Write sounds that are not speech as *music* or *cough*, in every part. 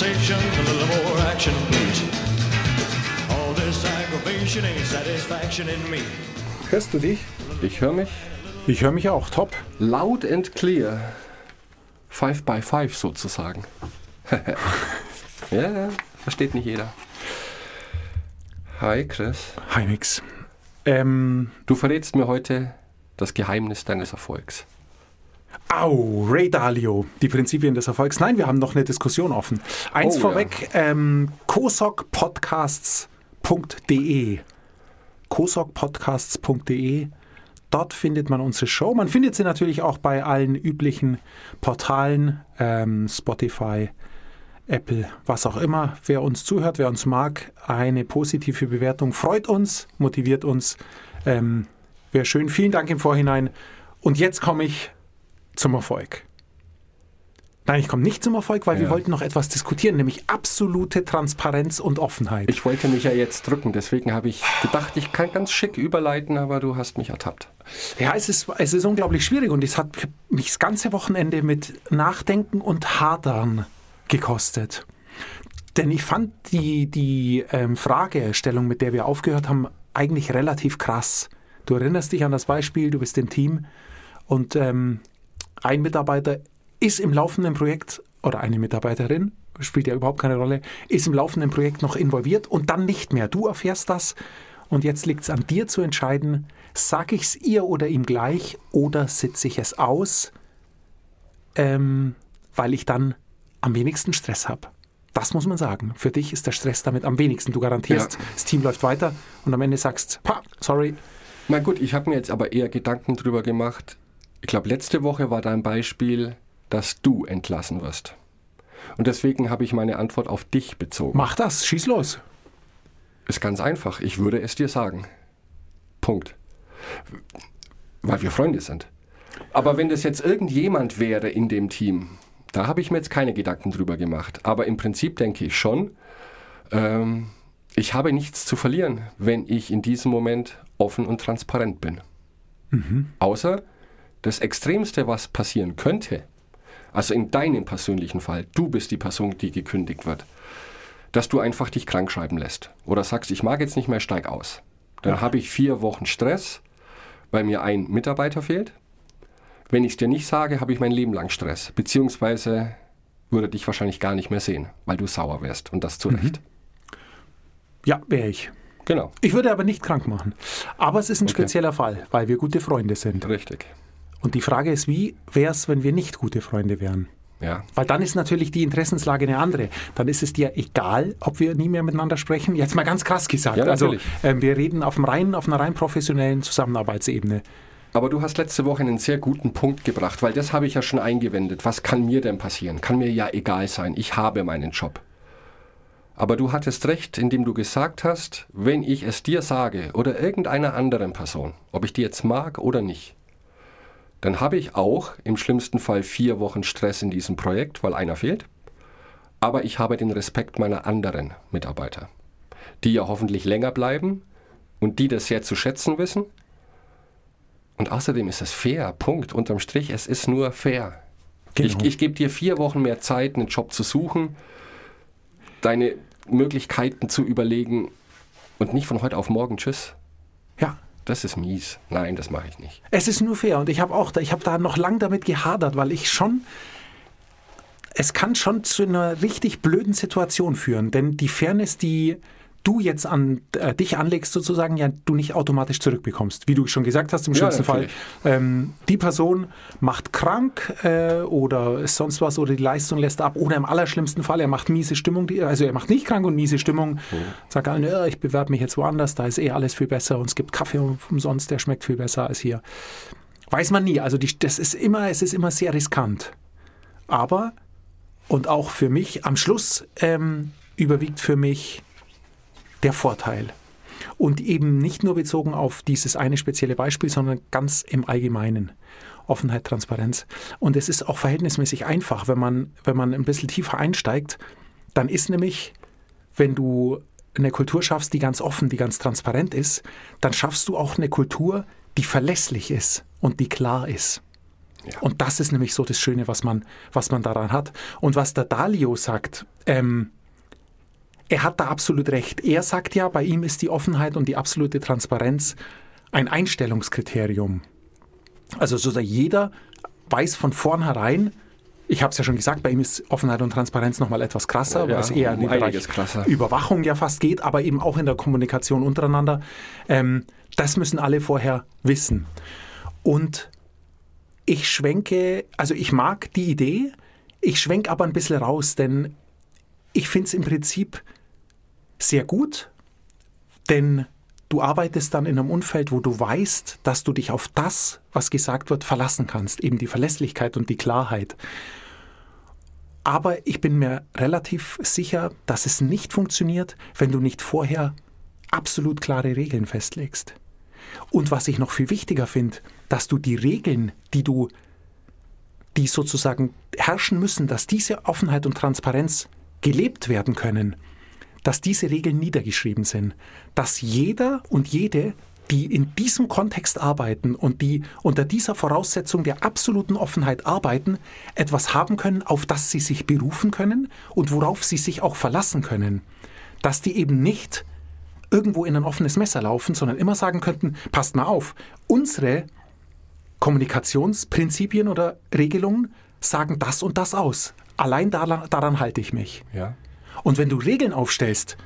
conversation, a little more action, please. All this aggravation ain't satisfaction in me. Hörst du dich? Ich höre mich Ich höre mich auch, top. loud and clear. Five by five sozusagen. *laughs* ja, ja, versteht nicht jeder. Hi Chris. Hi, nix. Ähm, Du verrätst mir heute das Geheimnis deines Erfolgs. Au, Ray Dalio, die Prinzipien des Erfolgs. Nein, wir haben noch eine Diskussion offen. Eins Oh, vorweg, ähm, kosokpodcasts.de kosokpodcasts.de Dort findet man unsere Show. Man findet sie natürlich auch bei allen üblichen Portalen, ähm, Spotify, Apple, was auch immer. Wer uns zuhört, wer uns mag, eine positive Bewertung freut uns, motiviert uns. Ähm, Wäre schön. Vielen Dank im Vorhinein. Und jetzt komme ich zum Erfolg. Nein, ich komme nicht zum Erfolg, weil wir Ja. wollten wollten noch etwas diskutieren, nämlich absolute Transparenz und Offenheit. Ich wollte mich ja jetzt drücken, deswegen habe ich gedacht, ich kann ganz schick überleiten, aber du hast mich ertappt. Ja, es ist, es ist unglaublich schwierig und es hat mich das ganze Wochenende mit Nachdenken und Hadern gekostet. Denn ich fand die, die ähm, Fragestellung, mit der wir aufgehört haben, eigentlich relativ krass. Du erinnerst dich an das Beispiel, du bist im Team und ähm, ein Mitarbeiter ist im laufenden Projekt oder eine Mitarbeiterin, spielt ja überhaupt keine Rolle, ist im laufenden Projekt noch involviert und dann nicht mehr. Du erfährst das und jetzt liegt es an dir zu entscheiden, sage ich es ihr oder ihm gleich oder sitze ich es aus, ähm, weil ich dann am wenigsten Stress habe. Das muss man sagen. Für dich ist der Stress damit am wenigsten. Du garantierst, Ja. das Team läuft weiter und am Ende sagst, pa, sorry, Na gut, ich habe mir jetzt aber eher Gedanken drüber gemacht. Ich glaube, letzte Woche war dein Beispiel, dass du entlassen wirst. Und deswegen habe ich meine Antwort auf dich bezogen. mach das, schieß los. Ist ganz einfach. Ich würde es dir sagen. Punkt. Weil wir Freunde sind. Aber wenn das jetzt irgendjemand wäre in dem Team, da habe ich mir jetzt keine Gedanken drüber gemacht. Aber im Prinzip denke ich schon, ähm, ich habe nichts zu verlieren, wenn ich in diesem Moment offen und transparent bin. Außer das Extremste, was passieren könnte, also in deinem persönlichen Fall, du bist die Person, die gekündigt wird, dass du einfach dich krank schreiben lässt. Oder sagst, ich mag jetzt nicht mehr, steig aus. Dann habe ich vier Wochen Stress, weil mir ein Mitarbeiter fehlt. Wenn ich es dir nicht sage, habe ich mein Leben lang Stress. Beziehungsweise würde dich wahrscheinlich gar nicht mehr sehen, weil du sauer wärst. Und das zu Recht. Ja, wäre ich. Genau, Ich würde aber nicht krank machen. Aber es ist ein Okay. spezieller Fall, weil wir gute Freunde sind. richtig. Und die Frage ist, wie wäre es, wenn wir nicht gute Freunde wären? Ja, Weil dann ist natürlich die Interessenslage eine andere. Dann ist es dir egal, ob wir nie mehr miteinander sprechen. Jetzt mal ganz krass gesagt. Ja, also ähm, wir reden auf, dem rein, auf einer rein professionellen Zusammenarbeitsebene. Aber du hast letzte Woche einen sehr guten Punkt gebracht, weil das habe ich ja schon eingewendet. Was kann mir denn passieren? Kann mir ja egal sein. Ich habe meinen Job. Aber du hattest recht, indem du gesagt hast, wenn ich es dir sage oder irgendeiner anderen Person, ob ich die jetzt mag oder nicht, dann habe ich auch im schlimmsten Fall vier Wochen Stress in diesem Projekt, weil einer fehlt. Aber ich habe den Respekt meiner anderen Mitarbeiter, die ja hoffentlich länger bleiben und die das sehr zu schätzen wissen und außerdem ist es fair. Punkt. Unterm Strich, es ist nur fair. Ich, Genau. ich gebe dir vier Wochen mehr Zeit, einen Job zu suchen, deine Möglichkeiten zu überlegen und nicht von heute auf morgen Tschüss. Das ist mies. Nein, das mache ich nicht. Es ist nur fair und ich habe auch, ich habe da noch lang damit gehadert, weil ich schon, es kann schon zu einer richtig blöden Situation führen, denn die Fairness, die du jetzt an äh, dich anlegst, sozusagen, ja, du nicht automatisch zurückbekommst. Wie du schon gesagt hast, im Ja, schlimmsten Fall, natürlich. ähm, die Person macht krank äh, oder sonst was oder die Leistung lässt ab oder im allerschlimmsten Fall, er macht miese Stimmung, die, also er macht nicht krank und miese Stimmung, sagt allen, ja, ich bewerbe mich jetzt woanders, da ist eh alles viel besser und es gibt Kaffee umsonst, der schmeckt viel besser als hier. Weiß man nie. Also die, das ist immer, es ist immer sehr riskant. Aber, und auch für mich, am Schluss ähm, überwiegt für mich der Vorteil. Und eben nicht nur bezogen auf dieses eine spezielle Beispiel, sondern ganz im Allgemeinen. Offenheit, Transparenz. Und es ist auch verhältnismäßig einfach, wenn man, wenn man ein bisschen tiefer einsteigt, dann ist nämlich, wenn du eine Kultur schaffst, die ganz offen, die ganz transparent ist, dann schaffst du auch eine Kultur, die verlässlich ist und die klar ist. Ja. Und das ist nämlich so das Schöne, was man, was man daran hat. Und was der Dalio sagt, ähm, er hat da absolut recht. Er sagt ja, bei ihm ist die Offenheit und die absolute Transparenz ein Einstellungskriterium. Also so dass jeder weiß von vornherein, ich habe es ja schon gesagt, bei ihm ist Offenheit und Transparenz nochmal etwas krasser, Ja, weil es eher in den Bereich krasser. Überwachung ja fast geht, aber eben auch in der Kommunikation untereinander. Ähm, das müssen alle vorher wissen. Und ich schwenke, also ich mag die Idee, ich schwenke aber ein bisschen raus, denn ich finde es im Prinzip sehr gut, denn du arbeitest dann in einem Umfeld, wo du weißt, dass du dich auf das, was gesagt wird, verlassen kannst, eben die Verlässlichkeit und die Klarheit. Aber ich bin mir relativ sicher, dass es nicht funktioniert, wenn du nicht vorher absolut klare Regeln festlegst. Und was ich noch viel wichtiger finde, dass du die Regeln, die du, die sozusagen herrschen müssen, dass diese Offenheit und Transparenz gelebt werden können, dass diese Regeln niedergeschrieben sind, dass jeder und jede, die in diesem Kontext arbeiten und die unter dieser Voraussetzung der absoluten Offenheit arbeiten, etwas haben können, auf das sie sich berufen können und worauf sie sich auch verlassen können. Dass die eben nicht irgendwo in ein offenes Messer laufen, sondern immer sagen könnten, passt mal auf, unsere Kommunikationsprinzipien oder Regelungen sagen das und das aus. Allein daran, daran halte ich mich. Ja. Und wenn du Regeln aufstellst,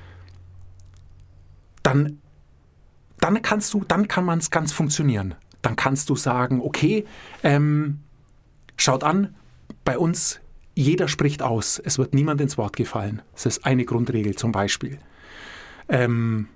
dann, dann kannst du, dann kann man es ganz funktionieren. Dann kannst du sagen, okay, ähm, schaut an, bei uns jeder spricht aus, es wird niemand ins Wort gefallen. Das ist eine Grundregel zum Beispiel. Ähm,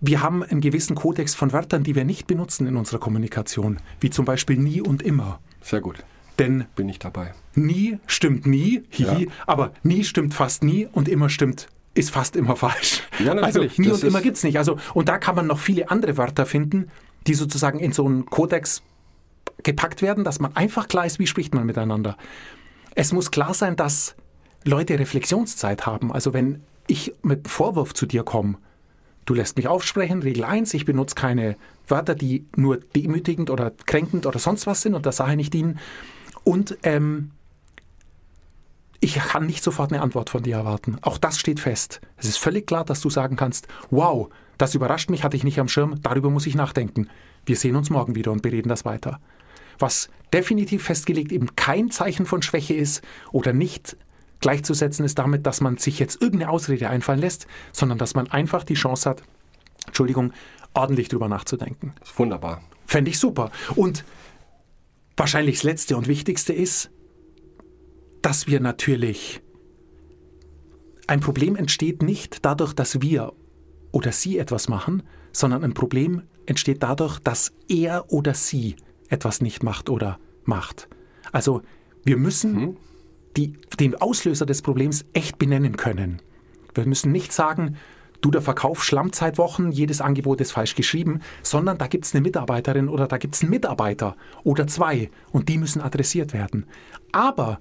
wir haben einen gewissen Kodex von Wörtern, die wir nicht benutzen in unserer Kommunikation, wie zum Beispiel nie und immer. Sehr gut. Denn Bin ich dabei. nie stimmt nie, hihi, Ja. aber nie stimmt fast nie und immer stimmt ist fast immer falsch. Ja, natürlich. Also nie Das und immer ist- gibt es nicht. Also, und da kann man noch viele andere Wörter finden, die sozusagen in so einen Kodex gepackt werden, dass man einfach klar ist, wie spricht man miteinander. Es muss klar sein, dass Leute Reflexionszeit haben. Also wenn ich mit einem Vorwurf zu dir komme, du lässt mich aufsprechen, Regel 1, ich benutze keine Wörter, die nur demütigend oder kränkend oder sonst was sind und der Sache nicht dienen. Und ähm, ich kann nicht sofort eine Antwort von dir erwarten. Auch das steht fest. Es ist völlig klar, dass du sagen kannst, wow, das überrascht mich, hatte ich nicht am Schirm, darüber muss ich nachdenken. Wir sehen uns morgen wieder und bereden das weiter. Was definitiv festgelegt eben kein Zeichen von Schwäche ist oder nicht gleichzusetzen ist damit, dass man sich jetzt irgendeine Ausrede einfallen lässt, sondern dass man einfach die Chance hat, Entschuldigung, ordentlich drüber nachzudenken. Wunderbar. Fände ich super. Und wahrscheinlich das Letzte und Wichtigste ist, dass wir natürlich ein Problem entsteht nicht dadurch, dass wir oder sie etwas machen, sondern ein Problem entsteht dadurch, dass er oder sie etwas nicht macht oder macht. Also wir müssen die, den Auslöser des Problems echt benennen können. Wir müssen nicht sagen, du der Verkauf Schlammzeitwochen, jedes Angebot ist falsch geschrieben, sondern da gibt es eine Mitarbeiterin oder da gibt es einen Mitarbeiter oder zwei und die müssen adressiert werden. Aber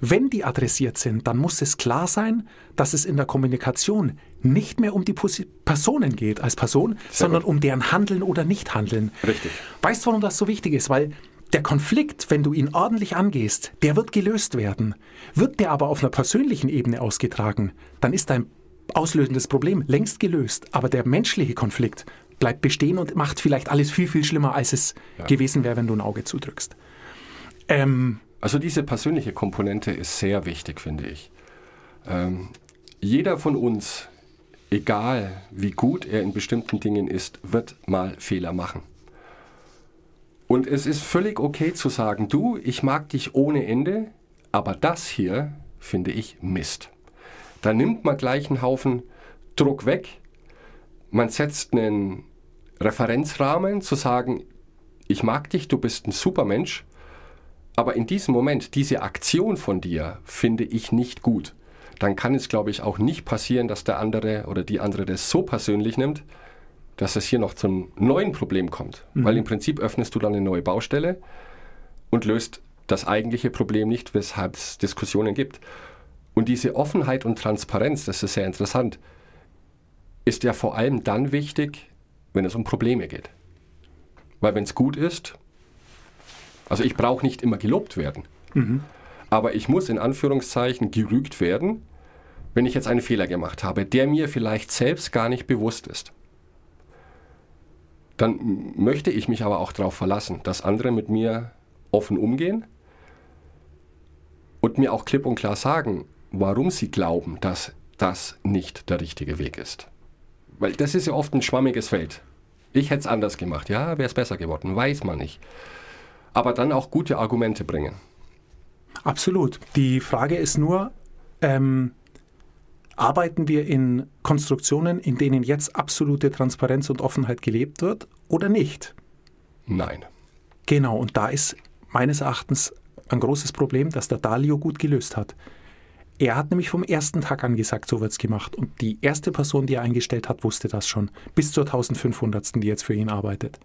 wenn die adressiert sind, dann muss es klar sein, dass es in der Kommunikation nicht mehr um die Posi- Personen geht als Person, sondern gut. um deren Handeln oder Nichthandeln. Richtig. Weißt du, warum das so wichtig ist? Weil der Konflikt, wenn du ihn ordentlich angehst, der wird gelöst werden. Wird der aber auf einer persönlichen Ebene ausgetragen, dann ist dein auslösendes Problem längst gelöst. Aber der menschliche Konflikt bleibt bestehen und macht vielleicht alles viel, viel schlimmer, als es gewesen wäre, wenn du ein Auge zudrückst. Ähm, Also diese persönliche Komponente ist sehr wichtig, finde ich. Ähm, jeder von uns, egal wie gut er in bestimmten Dingen ist, wird mal Fehler machen. Und es ist völlig okay zu sagen, du, ich mag dich ohne Ende, aber das hier finde ich Mist. Da nimmt man gleich einen Haufen Druck weg. Man setzt einen Referenzrahmen zu sagen, ich mag dich, du bist ein super Mensch, aber in diesem Moment, diese Aktion von dir finde ich nicht gut. Dann kann es, glaube ich, auch nicht passieren, dass der andere oder die andere das so persönlich nimmt, dass es hier noch zum neuen Problem kommt. Weil im Prinzip öffnest du dann eine neue Baustelle und löst das eigentliche Problem nicht, weshalb es Diskussionen gibt. Und diese Offenheit und Transparenz, das ist sehr interessant, ist ja vor allem dann wichtig, wenn es um Probleme geht. Weil wenn es gut ist, Also ich brauche nicht immer gelobt werden. Aber ich muss in Anführungszeichen gerügt werden, wenn ich jetzt einen Fehler gemacht habe, der mir vielleicht selbst gar nicht bewusst ist. Dann möchte ich mich aber auch darauf verlassen, dass andere mit mir offen umgehen und mir auch klipp und klar sagen, warum sie glauben, dass das nicht der richtige Weg ist. Weil das ist ja oft ein schwammiges Feld. Ich hätte es anders gemacht. Ja, wäre es besser geworden, weiß man nicht. Aber dann auch gute Argumente bringen. Absolut. Die Frage ist nur, ähm, arbeiten wir in Konstruktionen, in denen jetzt absolute Transparenz und Offenheit gelebt wird oder nicht? Nein. Genau, und da ist meines Erachtens ein großes Problem, das der Dalio gut gelöst hat. Er hat nämlich vom ersten Tag an gesagt, so wird's gemacht. Und die erste Person, die er eingestellt hat, wusste das schon. Bis zur 1500. die jetzt für ihn arbeitet.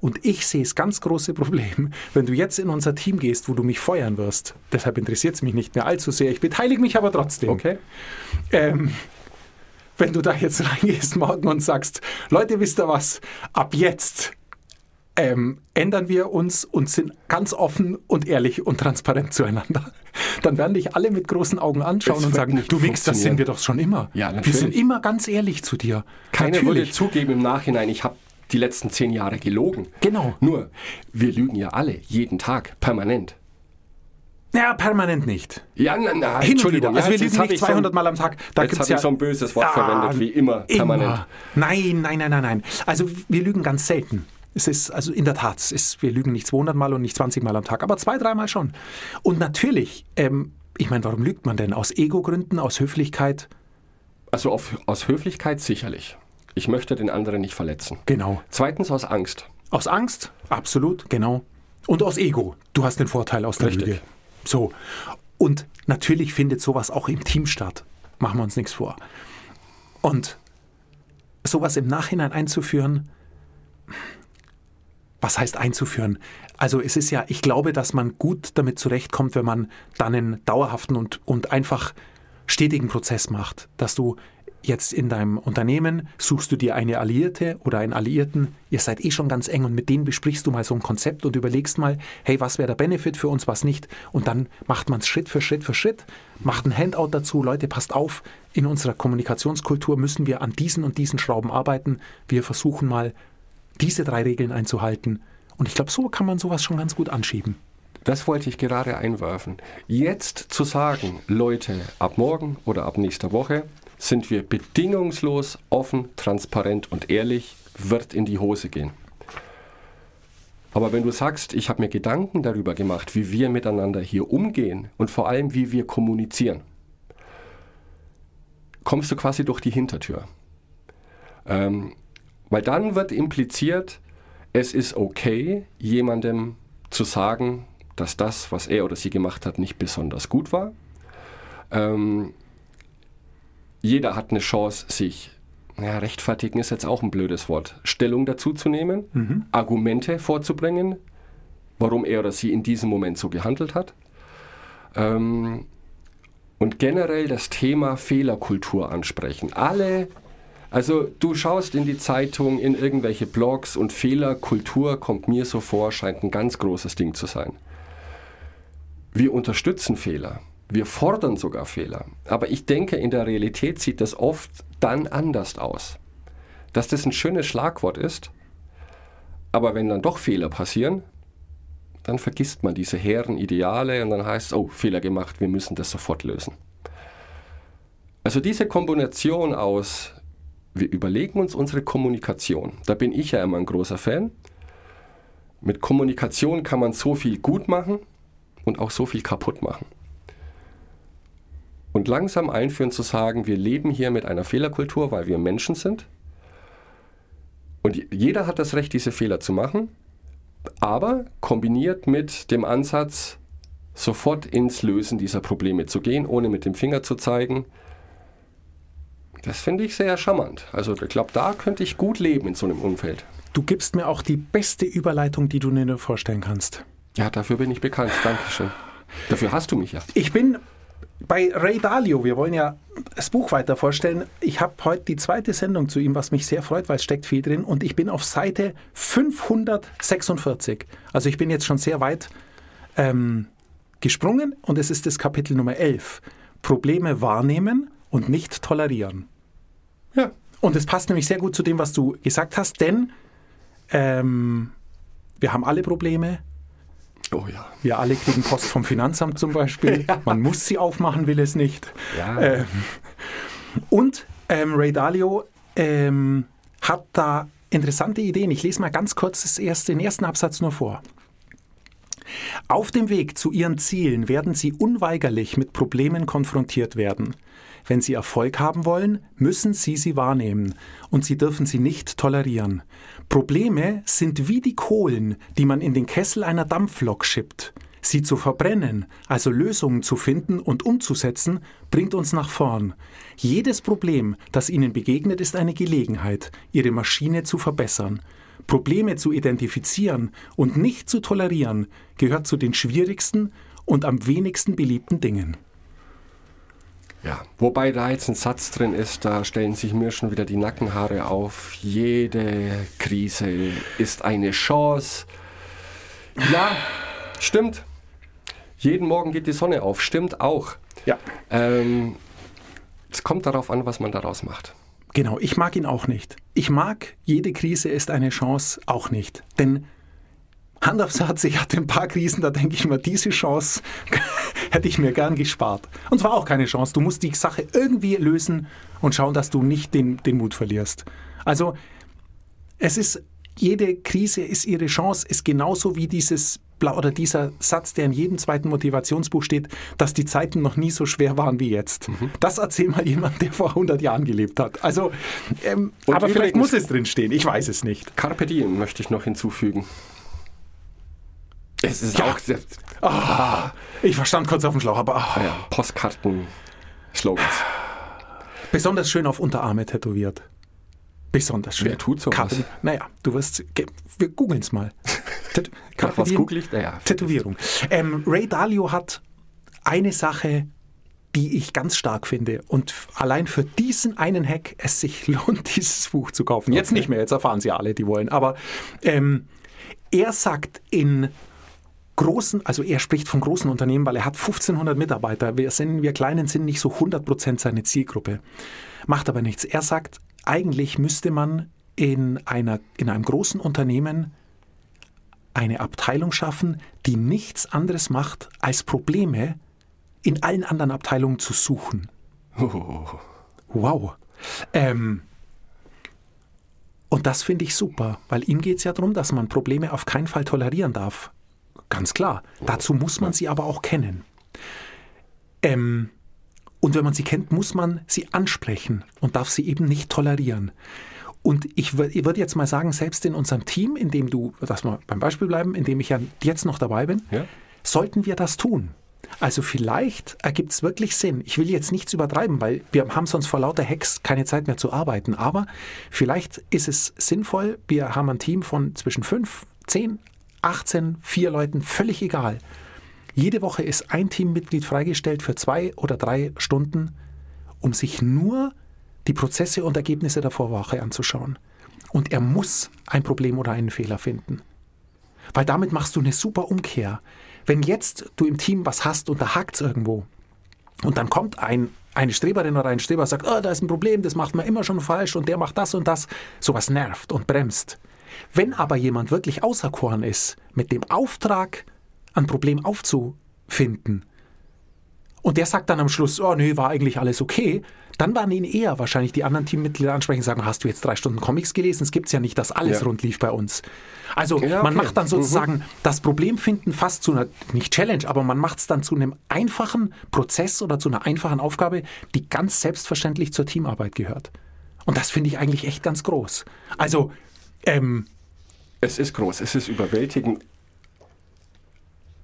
Und ich sehe das ganz große Problem, wenn du jetzt in unser Team gehst, wo du mich feuern wirst. Deshalb interessiert es mich nicht mehr allzu sehr. Ich beteilige mich aber trotzdem. Okay? Ähm, wenn du da jetzt reingehst morgen und sagst, Leute, wisst ihr was, ab jetzt ähm, ändern wir uns und sind ganz offen und ehrlich und transparent zueinander, *laughs* dann werden dich alle mit großen Augen anschauen Es und sagen, du Mix, das sind wir doch schon immer. Ja, wir sind immer ganz ehrlich zu dir. Keiner würde Natürlich. zugeben im Nachhinein, ich habe die letzten zehn Jahre gelogen. Genau. Nur, wir lügen ja alle, jeden Tag, permanent. Ja, permanent nicht. Ja, na, na, Hin und Entschuldigung. wieder. Also ja, wir lügen nicht ich so ein- 200 Mal am Tag. Da jetzt habe ja ich so ein böses Wort verwendet, wie immer, permanent. Nein, nein, nein, nein, nein. Also wir lügen ganz selten. Es ist, also in der Tat, es ist, wir lügen nicht 200 Mal und nicht 20 Mal am Tag, aber zwei, dreimal schon. Und natürlich, ähm, ich meine, warum lügt man denn? Aus Ego-Gründen, aus Höflichkeit? Also auf, aus Höflichkeit sicherlich. Ich möchte den anderen nicht verletzen. Genau. Zweitens aus Angst. Aus Angst? Absolut, genau. Und aus Ego. Du hast den Vorteil aus der Richtig. Lüge. So. Und natürlich findet sowas auch im Team statt. Machen wir uns nichts vor. Und sowas im Nachhinein einzuführen, was heißt einzuführen? Also es ist ja, ich glaube, dass man gut damit zurechtkommt, wenn man dann einen dauerhaften und, und einfach stetigen Prozess macht, dass du jetzt in deinem Unternehmen suchst du dir eine Alliierte oder einen Alliierten, ihr seid eh schon ganz eng und mit denen besprichst du mal so ein Konzept und überlegst mal, hey, was wäre der Benefit für uns, was nicht? Und dann macht man es Schritt für Schritt für Schritt, macht ein Handout dazu, Leute, passt auf, in unserer Kommunikationskultur müssen wir an diesen und diesen Schrauben arbeiten, wir versuchen mal diese drei Regeln einzuhalten und ich glaube, so kann man sowas schon ganz gut anschieben. Das wollte ich gerade einwerfen. Jetzt zu sagen, Leute, ab morgen oder ab nächster Woche sind wir bedingungslos offen, transparent und ehrlich, wird in die Hose gehen. Aber wenn du sagst, ich habe mir Gedanken darüber gemacht, wie wir miteinander hier umgehen und vor allem, wie wir kommunizieren, kommst du quasi durch die Hintertür. Ähm, weil dann wird impliziert, es ist okay, jemandem zu sagen, dass das, was er oder sie gemacht hat, nicht besonders gut war. Ähm, jeder hat eine Chance, sich, ja, rechtfertigen ist jetzt auch ein blödes Wort, Stellung dazu zu nehmen, Argumente vorzubringen, warum er oder sie in diesem Moment so gehandelt hat. Ähm, und generell das Thema Fehlerkultur ansprechen. Alle, also du schaust in die Zeitung, in irgendwelche Blogs und Fehlerkultur kommt mir so vor, scheint ein ganz großes Ding zu sein. Wir unterstützen Fehler. Wir fordern sogar Fehler. Aber ich denke, in der Realität sieht das oft dann anders aus. Dass das ein schönes Schlagwort ist, aber wenn dann doch Fehler passieren, dann vergisst man diese hehren Ideale und dann heißt es, oh, Fehler gemacht, wir müssen das sofort lösen. Also diese Kombination aus, wir überlegen uns unsere Kommunikation, da bin ich ja immer ein großer Fan. Mit Kommunikation kann man so viel gut machen und auch so viel kaputt machen. Und langsam einführen zu sagen, wir leben hier mit einer Fehlerkultur, weil wir Menschen sind. Und jeder hat das Recht, diese Fehler zu machen, aber kombiniert mit dem Ansatz, sofort ins Lösen dieser Probleme zu gehen, ohne mit dem Finger zu zeigen. Das finde ich sehr charmant. Also ich glaube, da könnte ich gut leben in so einem Umfeld. Du gibst mir auch die beste Überleitung, die du dir nur vorstellen kannst. Ja, dafür bin ich bekannt. Dankeschön. Dafür hast du mich ja. Ich bin bei Ray Dalio, wir wollen ja das Buch weiter vorstellen. Ich habe heute die zweite Sendung zu ihm, was mich sehr freut, weil es steckt viel drin. Und ich bin auf Seite 546. Also ich bin jetzt schon sehr weit ähm, gesprungen und es ist das Kapitel Nummer 11. Probleme wahrnehmen und nicht tolerieren. Ja. Und es passt nämlich sehr gut zu dem, was du gesagt hast, denn ähm, wir haben alle Probleme. Oh ja. Wir alle kriegen Post vom Finanzamt zum Beispiel. *laughs* Man muss sie aufmachen, will es nicht. Ja. Ähm, und ähm, Ray Dalio ähm, hat da interessante Ideen. Ich lese mal ganz kurz das erste, den ersten Absatz nur vor. Auf dem Weg zu ihren Zielen werden sie unweigerlich mit Problemen konfrontiert werden. Wenn sie Erfolg haben wollen, müssen sie sie wahrnehmen und sie dürfen sie nicht tolerieren. Probleme sind wie die Kohlen, die man in den Kessel einer Dampflok schippt. Sie zu verbrennen, also Lösungen zu finden und umzusetzen, bringt uns nach vorn. Jedes Problem, das Ihnen begegnet, ist eine Gelegenheit, Ihre Maschine zu verbessern. Probleme zu identifizieren und nicht zu tolerieren, gehört zu den schwierigsten und am wenigsten beliebten Dingen. Ja, wobei da jetzt ein Satz drin ist, da stellen sich mir schon wieder die Nackenhaare auf. Jede Krise ist eine Chance. Ja, stimmt. Jeden Morgen geht die Sonne auf, stimmt auch. Ja. Ähm, es kommt darauf an, was man daraus macht. Genau, ich mag ihn auch nicht. Ich mag, jede Krise ist eine Chance auch nicht. Denn Hand aufs Herz, ich hatte ein paar Krisen, da denke ich mir, diese Chance *laughs* hätte ich mir gern gespart. Und zwar auch keine Chance. Du musst die Sache irgendwie lösen und schauen, dass du nicht den, den Mut verlierst. Also, es ist, jede Krise ist ihre Chance, ist genauso wie dieses oder dieser Satz, der in jedem zweiten Motivationsbuch steht, dass die Zeiten noch nie so schwer waren wie jetzt. Das erzähl mal jemand, der vor 100 Jahren gelebt hat. Also, ähm, aber vielleicht muss es drin stehen. Ich weiß es nicht. Carpe diem möchte ich noch hinzufügen. Es ist Ja. auch Ah, ich verstand kurz auf den Schlauch, aber ah, ja, Postkarten-Slogans. besonders schön auf Unterarme tätowiert. Besonders schön. Wer tut sowas? Carpe- Naja, du wirst. Wir googeln es mal. *laughs* Tät- was google ich? Naja, Tätowierung. Ähm, Ray Dalio hat eine Sache, die ich ganz stark finde. Und allein für diesen einen Hack es sich *laughs* lohnt, dieses Buch zu kaufen. Jetzt nicht mehr, jetzt erfahren sie alle, die wollen. Aber ähm, er sagt in großen, also er spricht von großen Unternehmen, weil er hat 1500 Mitarbeiter. Wir, sind, wir Kleinen sind nicht so 100% seine Zielgruppe. Macht aber nichts. Er sagt, eigentlich müsste man in, einer, in einem großen Unternehmen eine Abteilung schaffen, die nichts anderes macht, als Probleme in allen anderen Abteilungen zu suchen. Oh, Wow. Ähm, und das finde ich super, weil ihm geht es ja darum, dass man Probleme auf keinen Fall tolerieren darf. Ganz klar. Dazu muss man sie aber auch kennen. Ähm, und wenn man sie kennt, muss man sie ansprechen und darf sie eben nicht tolerieren. Und ich, ich würde jetzt mal sagen, selbst in unserem Team, in dem du, lass mal beim Beispiel bleiben, in dem ich ja jetzt noch dabei bin, Ja. sollten wir das tun. Also vielleicht ergibt es wirklich Sinn. Ich will jetzt nichts übertreiben, weil wir haben sonst vor lauter Hacks keine Zeit mehr zu arbeiten. Aber vielleicht ist es sinnvoll, wir haben ein Team von zwischen 5, 10, 18, 4 Leuten, völlig egal. Jede Woche ist ein Teammitglied freigestellt für zwei oder drei Stunden, um sich nur die Prozesse und Ergebnisse der Vorwoche anzuschauen. Und er muss ein Problem oder einen Fehler finden. Weil damit machst du eine super Umkehr. Wenn jetzt du im Team was hast und da hakt's irgendwo und dann kommt ein, eine Streberin oder ein Streber und sagt, oh, da ist ein Problem, das macht man immer schon falsch und der macht das und das, sowas nervt und bremst. Wenn aber jemand wirklich auserkoren ist, mit dem Auftrag, ein Problem aufzufinden, und der sagt dann am Schluss, oh nee, war eigentlich alles okay, dann waren ihn eher wahrscheinlich die anderen Teammitglieder ansprechen und sagen, hast du jetzt drei Stunden Comics gelesen? Es gibt's ja nicht, dass alles Ja. rund lief bei uns. Also Ja, man okay. macht dann sozusagen das Problem finden fast zu einer, nicht Challenge, aber man macht es dann zu einem einfachen Prozess oder zu einer einfachen Aufgabe, die ganz selbstverständlich zur Teamarbeit gehört. Und das finde ich eigentlich echt ganz groß. Also, ähm, Es ist groß, es ist überwältigend.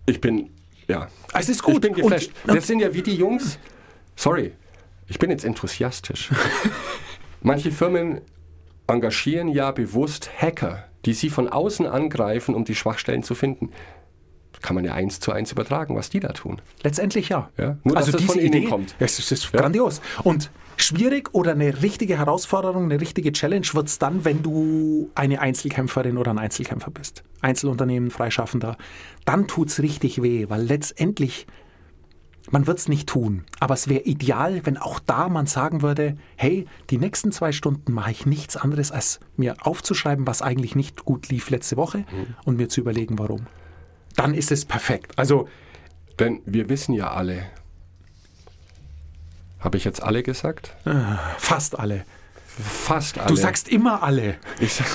Ich bin, ja. es ist gut. Ich bin geflasht. Und- das sind ja wie die Jungs. Sorry, ich bin jetzt enthusiastisch. *laughs* Manche Firmen engagieren ja bewusst Hacker, die sie von außen angreifen, um die Schwachstellen zu finden. kann man ja eins zu eins übertragen, was die da tun. Letztendlich ja. Ja, nur, dass also es diese von innen Idee, kommt. Es ist, es ist Ja. grandios. Und schwierig oder eine richtige Herausforderung, eine richtige Challenge wird es dann, wenn du eine Einzelkämpferin oder ein Einzelkämpfer bist. Einzelunternehmen, Freischaffender. Dann tut es richtig weh, weil letztendlich, man wird es nicht tun. Aber es wäre ideal, wenn auch da man sagen würde, hey, die nächsten zwei Stunden mache ich nichts anderes, als mir aufzuschreiben, was eigentlich nicht gut lief letzte Woche und mir zu überlegen, warum. Dann ist es perfekt. Also Denn wir wissen ja alle. Habe ich jetzt alle gesagt? fast alle. Fast alle. Du sagst immer alle. Sag,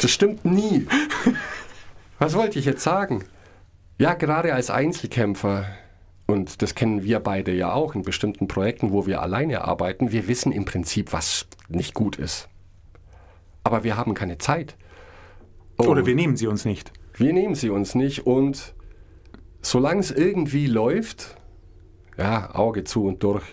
das stimmt nie. Was wollte ich jetzt sagen? Ja, gerade als Einzelkämpfer, und das kennen wir beide ja auch in bestimmten Projekten, wo wir alleine arbeiten, wir wissen im Prinzip, was nicht gut ist. Aber wir haben keine Zeit. Oh, Oder wir nehmen sie uns nicht. wir nehmen sie uns nicht und solange es irgendwie läuft, ja, Auge zu und durch.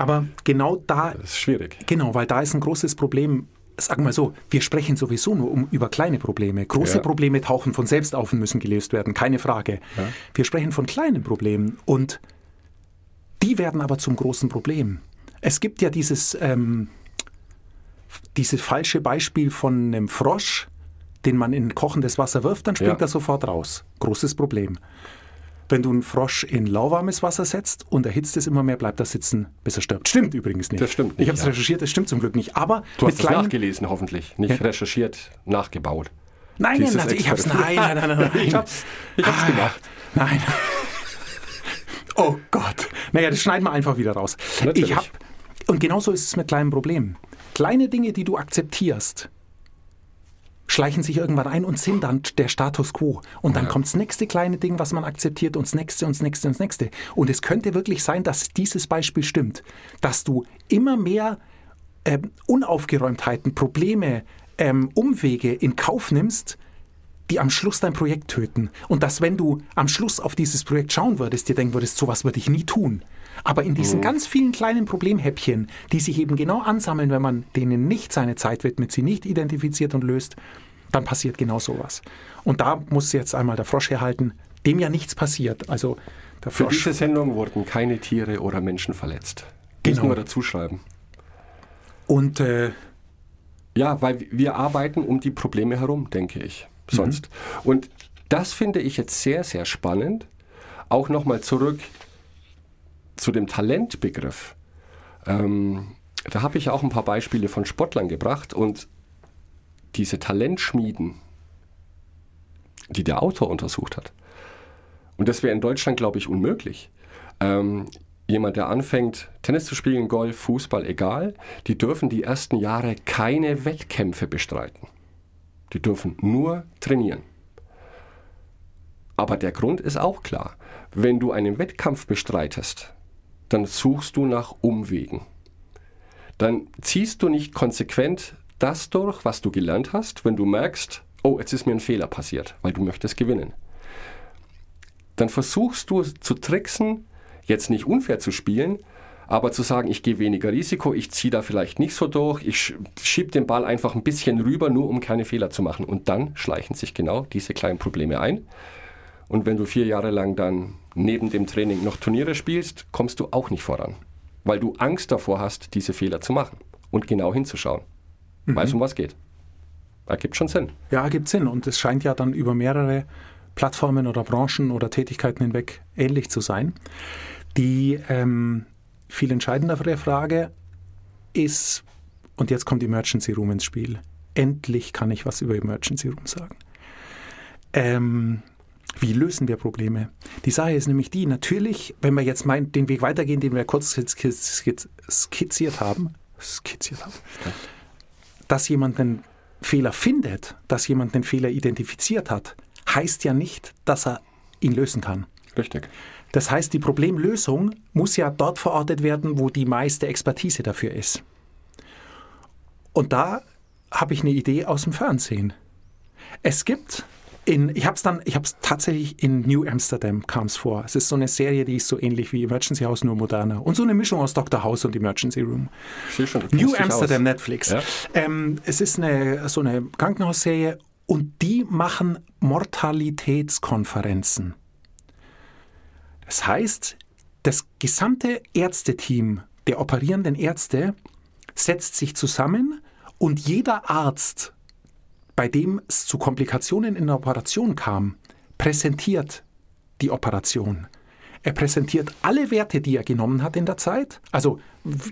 Aber genau da, Das ist schwierig. genau, weil da ist ein großes Problem. Sagen wir so, wir sprechen sowieso nur um, über kleine Probleme. Große Ja. Probleme tauchen von selbst auf und müssen gelöst werden, keine Frage. Wir sprechen von kleinen Problemen und die werden aber zum großen Problem. Es gibt ja dieses, ähm, dieses falsche Beispiel von einem Frosch, den man in kochendes Wasser wirft, dann springt Ja. er sofort raus. Großes Problem. Wenn du einen Frosch in lauwarmes Wasser setzt und erhitzt es immer mehr, bleibt er sitzen, bis er stirbt. Stimmt übrigens nicht. Das stimmt Ich nicht, habe es ja. recherchiert, das stimmt zum Glück nicht. Aber Du hast es nachgelesen, hoffentlich. Nicht Ja. recherchiert, nachgebaut. Nein, nein, nein, ich hab's, nein, nein, nein, nein. Ich hab's, ich hab's Ah, gemacht. Nein. *laughs* Oh Gott. Naja, das schneiden wir einfach wieder raus. Natürlich. Ich hab, und genauso ist es mit kleinen Problemen. Kleine Dinge, die du akzeptierst, schleichen sich irgendwann ein und sind dann der Status quo. Und dann kommt das nächste kleine Ding, was man akzeptiert und das nächste und das nächste und das nächste. Und es könnte wirklich sein, dass dieses Beispiel stimmt, dass du immer mehr ähm, Unaufgeräumtheiten, Probleme, ähm, Umwege in Kauf nimmst, die am Schluss dein Projekt töten. Und dass, wenn du am Schluss auf dieses Projekt schauen würdest, dir denken würdest, sowas würde ich nie tun. Aber in diesen ganz vielen kleinen Problemhäppchen, die sich eben genau ansammeln, wenn man denen nicht seine Zeit widmet, sie nicht identifiziert und löst, dann passiert genau sowas. Und da muss jetzt einmal der Frosch herhalten, dem ja nichts passiert. Also der Für Frosch. diese Sendung wurden keine Tiere oder Menschen verletzt. Genau. Müssen wir dazu schreiben. Und äh, Ja, weil wir arbeiten um die Probleme herum, denke ich. Sonst. Und das finde ich jetzt sehr, sehr spannend. Auch nochmal zurück zu dem Talentbegriff. Ähm, da habe ich auch ein paar Beispiele von Sportlern gebracht und diese Talentschmieden, die der Autor untersucht hat. Und das wäre in Deutschland, glaube ich, unmöglich. Ähm, jemand, der anfängt, Tennis zu spielen, Golf, Fußball, egal, die dürfen die ersten Jahre keine Wettkämpfe bestreiten. Die dürfen nur trainieren. Aber der Grund ist auch klar. Wenn du einen Wettkampf bestreitest, dann suchst du nach Umwegen. Dann ziehst du nicht konsequent das durch, was du gelernt hast, wenn du merkst, oh, jetzt ist mir ein Fehler passiert, weil du möchtest gewinnen. Dann versuchst du zu tricksen, jetzt nicht unfair zu spielen, aber zu sagen, ich gehe weniger Risiko, ich ziehe da vielleicht nicht so durch, ich schiebe den Ball einfach ein bisschen rüber, nur um keine Fehler zu machen. Und dann schleichen sich genau diese kleinen Probleme ein. Und wenn du vier Jahre lang dann neben dem Training noch Turniere spielst, kommst du auch nicht voran, weil du Angst davor hast, diese Fehler zu machen und genau hinzuschauen. Weißt du, um was geht? Ergibt schon Sinn. Ja, gibt Sinn. Und es scheint ja dann über mehrere Plattformen oder Branchen oder Tätigkeiten hinweg ähnlich zu sein. Die ähm, viel entscheidendere Frage ist, und jetzt kommt Emergency Room ins Spiel. Endlich kann ich was über Emergency Room sagen. Ähm, wie lösen wir Probleme? Die Sache ist nämlich die, natürlich, wenn wir jetzt meinen, den Weg weitergehen, den wir kurz skizz- skizziert haben, skizziert haben, dass jemand einen Fehler findet, dass jemand den Fehler identifiziert hat, heißt ja nicht, dass er ihn lösen kann. Richtig. Das heißt, die Problemlösung muss ja dort verortet werden, wo die meiste Expertise dafür ist. Und da habe ich eine Idee aus dem Fernsehen. Es gibt in, ich habe es dann, ich habe es tatsächlich in New Amsterdam kam es vor. Es ist so eine Serie, die ist so ähnlich wie Emergency House, nur moderner. Und so eine Mischung aus Dr. House und Emergency Room. Schon, New Amsterdam aus. Netflix. Ja. Ähm, es ist eine, so eine Krankenhausserie Und die machen Mortalitätskonferenzen. Das heißt, das gesamte Ärzteteam der operierenden Ärzte setzt sich zusammen und jeder Arzt, bei dem es zu Komplikationen in der Operation kam, präsentiert die Operation. Er präsentiert alle Werte, die er genommen hat in der Zeit. Also,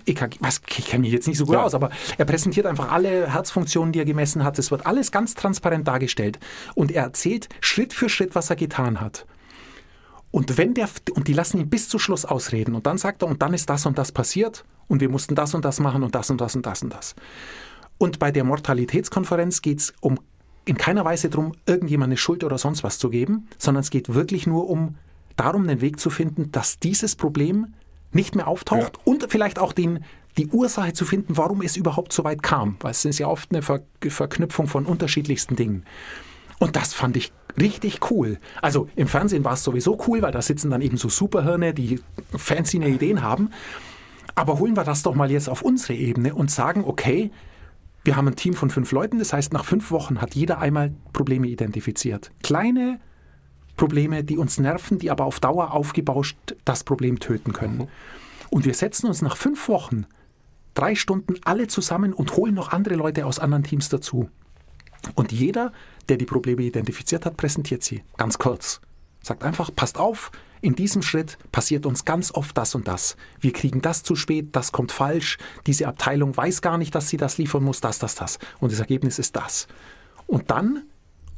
EKG, was, ich kenne mich jetzt nicht so gut Ja. aus, aber er präsentiert einfach alle Herzfunktionen, die er gemessen hat. Es wird alles ganz transparent dargestellt. Und er erzählt Schritt für Schritt, was er getan hat. Und wenn der, und die lassen ihn bis zu Schluss ausreden. Und dann sagt er, und dann ist das und das passiert. Und wir mussten das und das machen und das und das und das und das. Und bei der Mortalitätskonferenz geht es um in keiner Weise darum, irgendjemand eine Schuld oder sonst was zu geben, sondern es geht wirklich nur um darum, einen Weg zu finden, dass dieses Problem nicht mehr auftaucht Ja. und vielleicht auch den, die Ursache zu finden, warum es überhaupt so weit kam. Weil es ist ja oft eine Ver Verknüpfung von unterschiedlichsten Dingen. Und das fand ich richtig cool. Also im Fernsehen war es sowieso cool, weil da sitzen dann eben so Superhirne, die fancy Ideen haben. Aber holen wir das doch mal jetzt auf unsere Ebene und sagen, okay, wir haben ein Team von fünf Leuten, das heißt, nach fünf Wochen hat jeder einmal Probleme identifiziert. Kleine Probleme, die uns nerven, die aber auf Dauer aufgebauscht das Problem töten können. Und wir setzen uns nach fünf Wochen drei Stunden alle zusammen und holen noch andere Leute aus anderen Teams dazu. Und jeder, der die Probleme identifiziert hat, präsentiert sie. Ganz kurz. Sagt einfach, passt auf, in diesem Schritt passiert uns ganz oft das und das. Wir kriegen das zu spät, das kommt falsch, diese Abteilung weiß gar nicht, dass sie das liefern muss, das, das, das. Und das Ergebnis ist das. Und dann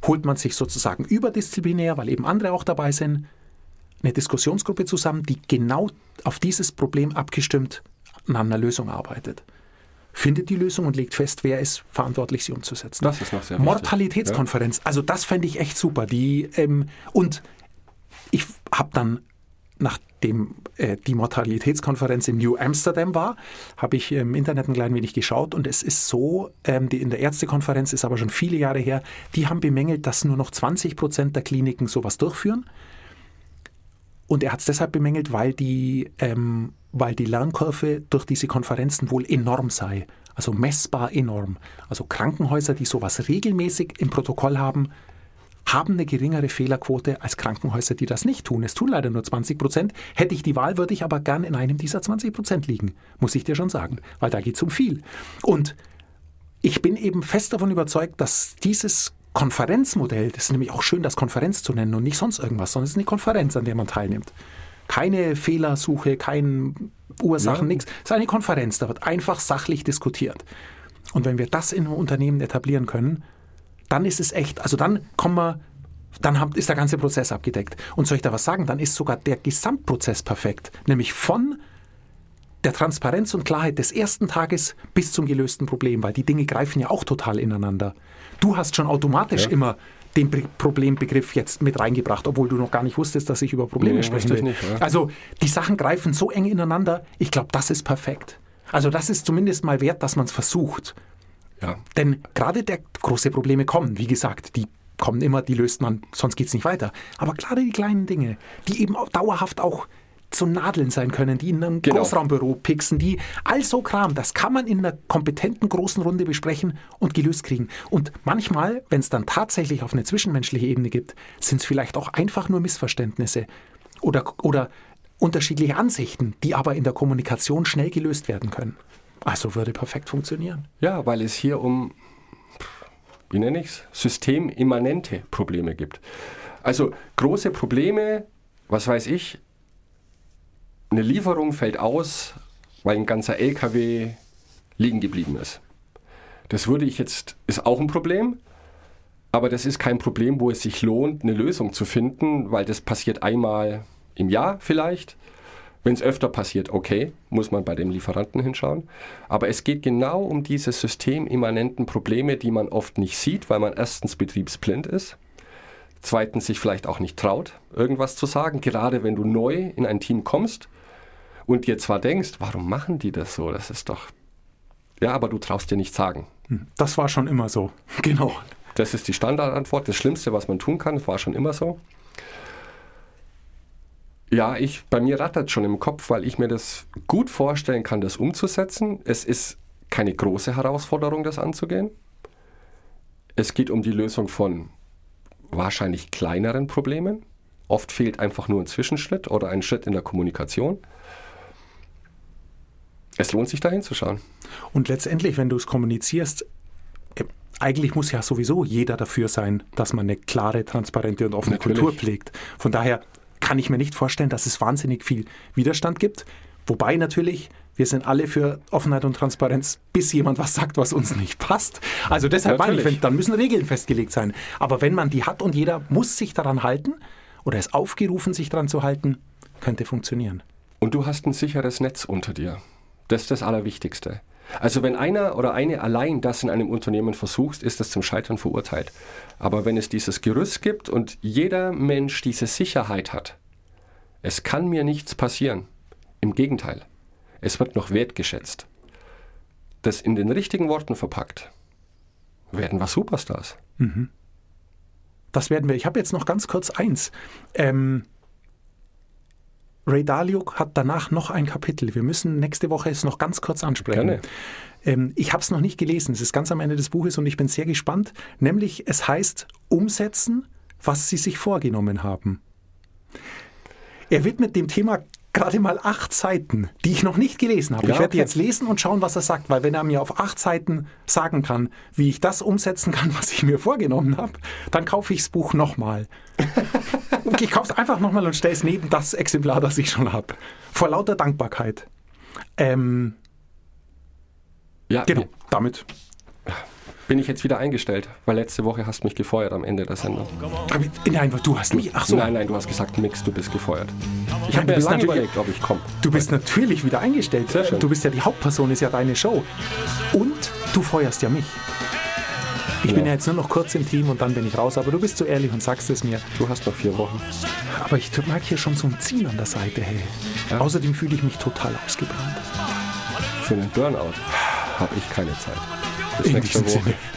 holt man sich sozusagen überdisziplinär, weil eben andere auch dabei sind, eine Diskussionsgruppe zusammen, die genau auf dieses Problem abgestimmt an einer Lösung arbeitet. Findet die Lösung und legt fest, wer ist verantwortlich, sie umzusetzen. Das ist noch sehr. Mortalitätskonferenz, also das fände ich echt super. Die, ähm, und ich habe dann, nachdem äh, die Mortalitätskonferenz in New Amsterdam war, habe ich im Internet ein klein wenig geschaut und es ist so, ähm, die, in der Ärztekonferenz ist aber schon viele Jahre her, die haben bemängelt, dass nur noch 20 Prozent der Kliniken sowas durchführen. Und er hat es deshalb bemängelt, weil die, ähm, weil die Lernkurve durch diese Konferenzen wohl enorm sei. Also messbar enorm. Also Krankenhäuser, die sowas regelmäßig im Protokoll haben, haben eine geringere Fehlerquote als Krankenhäuser, die das nicht tun. Es tun leider nur 20 Prozent. Hätte ich die Wahl, würde ich aber gern in einem dieser 20 Prozent liegen, muss ich dir schon sagen, weil da geht es um viel. Und ich bin eben fest davon überzeugt, dass dieses Konferenzmodell, das ist nämlich auch schön, das Konferenz zu nennen und nicht sonst irgendwas, sondern es ist eine Konferenz, an der man teilnimmt. Keine Fehlersuche, kein Ursachen, Ja. nichts. Es ist eine Konferenz, da wird einfach sachlich diskutiert. Und wenn wir das in einem Unternehmen etablieren können, dann ist es echt, also dann kommen wir, dann ist der ganze Prozess abgedeckt. Und soll ich da was sagen, dann ist sogar der Gesamtprozess perfekt. Nämlich von der Transparenz und Klarheit des ersten Tages bis zum gelösten Problem, weil die Dinge greifen ja auch total ineinander. Du hast schon automatisch Ja. immer den Be Problembegriff jetzt mit reingebracht, obwohl du noch gar nicht wusstest, dass ich über Probleme Nee, sprechen will. nicht, ja. Also die Sachen greifen so eng ineinander, ich glaube, das ist perfekt. Also das ist zumindest mal wert, dass man es versucht. Ja. Denn gerade der große Probleme kommen, wie gesagt, die kommen immer, die löst man, sonst geht es nicht weiter. Aber gerade die kleinen Dinge, die eben auch dauerhaft auch zu Nadeln sein können, die in einem Genau. Großraumbüro pixen, die all so Kram, das kann man in einer kompetenten großen Runde besprechen und gelöst kriegen. Und manchmal, wenn es dann tatsächlich auf eine zwischenmenschliche Ebene gibt, sind es vielleicht auch einfach nur Missverständnisse oder, oder unterschiedliche Ansichten, die aber in der Kommunikation schnell gelöst werden können. Also würde perfekt funktionieren. Ja, weil es hier um, wie nenne ich es, systemimmanente Probleme gibt. Also große Probleme, was weiß ich, eine Lieferung fällt aus, weil ein ganzer LKW liegen geblieben ist. Das würde ich jetzt, ist auch ein Problem, aber das ist kein Problem, wo es sich lohnt, eine Lösung zu finden, weil das passiert einmal im Jahr vielleicht. Wenn es öfter passiert, okay, muss man bei dem Lieferanten hinschauen. Aber es geht genau um diese systemimmanenten Probleme, die man oft nicht sieht, weil man erstens betriebsblind ist, zweitens sich vielleicht auch nicht traut, irgendwas zu sagen, gerade wenn du neu in ein Team kommst und dir zwar denkst, warum machen die das so? Das ist doch. Ja, aber du traust dir nicht sagen. Das war schon immer so. *laughs* Genau. Das ist die Standardantwort. Das Schlimmste, was man tun kann, das war schon immer so. Ja, ich, bei mir rattert schon im Kopf, weil ich mir das gut vorstellen kann, das umzusetzen. Es ist keine große Herausforderung, das anzugehen. Es geht um die Lösung von wahrscheinlich kleineren Problemen. Oft fehlt einfach nur ein Zwischenschritt oder ein Schritt in der Kommunikation. Es lohnt sich da hinzuschauen. Und letztendlich, wenn du es kommunizierst, äh, eigentlich muss ja sowieso jeder dafür sein, dass man eine klare, transparente und offene Natürlich. Kultur pflegt. Von daher kann ich mir nicht vorstellen, dass es wahnsinnig viel Widerstand gibt. Wobei natürlich, wir sind alle für Offenheit und Transparenz, bis jemand was sagt, was uns nicht passt. Also deshalb meine ich, Natürlich. wenn, dann müssen Regeln festgelegt sein. Aber wenn man die hat und jeder muss sich daran halten oder ist aufgerufen, sich daran zu halten, könnte funktionieren. Und du hast ein sicheres Netz unter dir. Das ist das Allerwichtigste. Also wenn einer oder eine allein das in einem Unternehmen versucht, ist das zum Scheitern verurteilt. Aber wenn es dieses Gerüst gibt und jeder Mensch diese Sicherheit hat, es kann mir nichts passieren. Im Gegenteil, es wird noch wertgeschätzt. Das in den richtigen Worten verpackt, werden wir Superstars. Das werden wir. Ich habe jetzt noch ganz kurz eins. Ähm, Ray Dalio hat danach noch ein Kapitel. Wir müssen nächste Woche es noch ganz kurz ansprechen. Gerne. Ähm, ich habe es noch nicht gelesen. Es ist ganz am Ende des Buches und ich bin sehr gespannt. Nämlich, es heißt umsetzen, was Sie sich vorgenommen haben. Er widmet dem Thema gerade mal acht Seiten, die ich noch nicht gelesen habe. Ja, ich werde okay. jetzt lesen und schauen, was er sagt, weil wenn er mir auf acht Seiten sagen kann, wie ich das umsetzen kann, *laughs* was ich mir vorgenommen habe, dann kaufe ich das Buch nochmal. *laughs* Ich kaufe es einfach nochmal und stelle es neben das Exemplar, das ich schon habe. Vor lauter Dankbarkeit. Ähm, Ja, genau, damit. Bin ich jetzt wieder eingestellt, weil letzte Woche hast du mich gefeuert am Ende der Sendung. Aber, nein, du hast mich. Ach so. Nein, nein, du hast gesagt, Mix, du bist gefeuert. Ich habe mir lange überlegt, ob ich komme. Du bist natürlich wieder eingestellt. Sehr schön. Du bist ja die Hauptperson, ist ja deine Show. Und du feuerst ja mich. Ich bin Ja. ja jetzt nur noch kurz im Team und dann bin ich raus, aber du bist so ehrlich und sagst es mir. Du hast noch vier Wochen. Aber ich merke hier schon so ein Ziehen an der Seite, hey. Außerdem fühle ich mich total ausgebrannt. Für einen Burnout habe ich keine Zeit. In diesem Woche. Sinne.